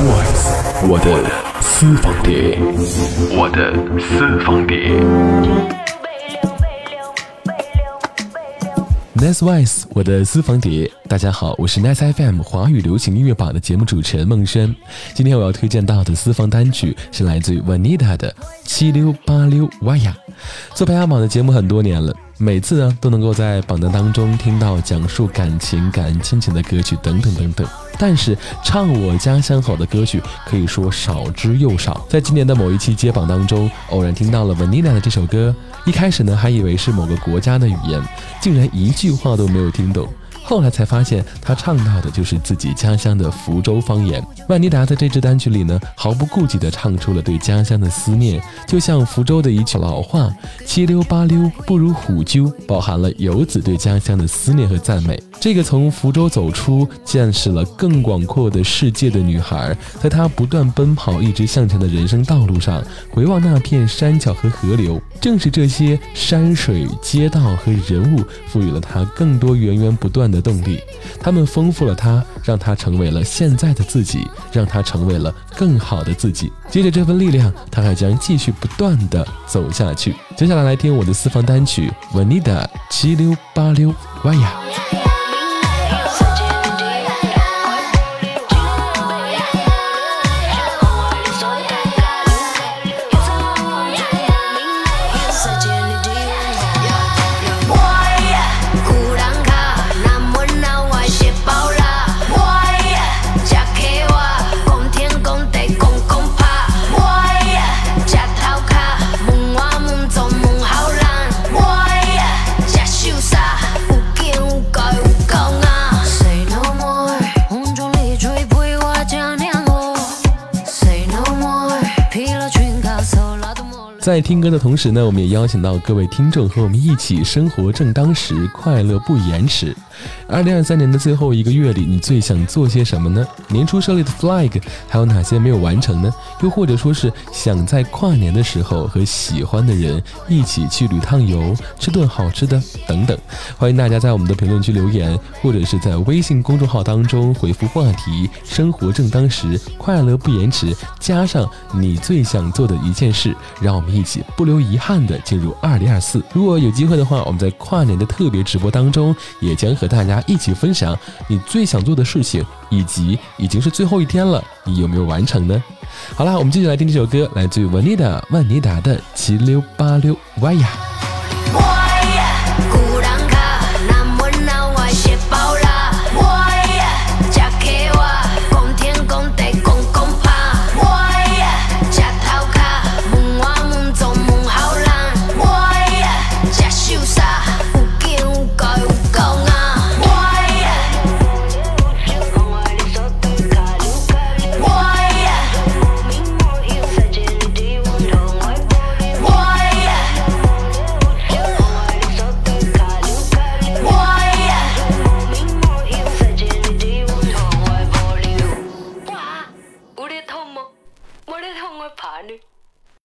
Voice，我的私房碟，我的私房碟。Nice Voice，我的私房碟。大家好，我是 Nice FM 华语流行音乐榜的节目主持人孟轩。今天我要推荐到的私房单曲是来自于 Vanita 的《七溜八溜哇呀》。做排行榜的节目很多年了。每次呢都能够在榜单当中听到讲述感情、感恩亲情的歌曲等等等等，但是唱我家乡好的歌曲可以说少之又少。在今年的某一期接榜当中，偶然听到了 Vanilla 的这首歌，一开始呢还以为是某个国家的语言，竟然一句话都没有听懂。后来才发现，他唱到的就是自己家乡的福州方言。万妮达在这支单曲里呢，毫不顾忌地唱出了对家乡的思念，就像福州的一句老话：“七溜八溜不如虎赳”，包含了游子对家乡的思念和赞美。这个从福州走出，见识了更广阔的世界的女孩，在她不断奔跑、一直向前的人生道路上，回望那片山脚和河流，正是这些山水、街道和人物，赋予了她更多源源不断的。动力，他们丰富了他，让他成为了现在的自己，让他成为了更好的自己。借着这份力量，他还将继续不断的走下去。接下来来听我的私房单曲《Vanita》七溜八溜哇在听歌的同时呢，我们也邀请到各位听众和我们一起生活正当时，快乐不延迟。二零二三年的最后一个月里，你最想做些什么呢？年初设立的 flag 还有哪些没有完成呢？又或者说是想在跨年的时候和喜欢的人一起去旅趟游，吃顿好吃的等等。欢迎大家在我们的评论区留言，或者是在微信公众号当中回复话题“生活正当时，快乐不延迟”，加上你最想做的一件事，让我们一起不留遗憾的进入二零二四。如果有机会的话，我们在跨年的特别直播当中，也将和大家一起分享你最想做的事情，以及已经是最后一天了，你有没有完成呢？好啦，我们继续来听这首歌，来自于文妮的万妮达的七溜八溜歪呀。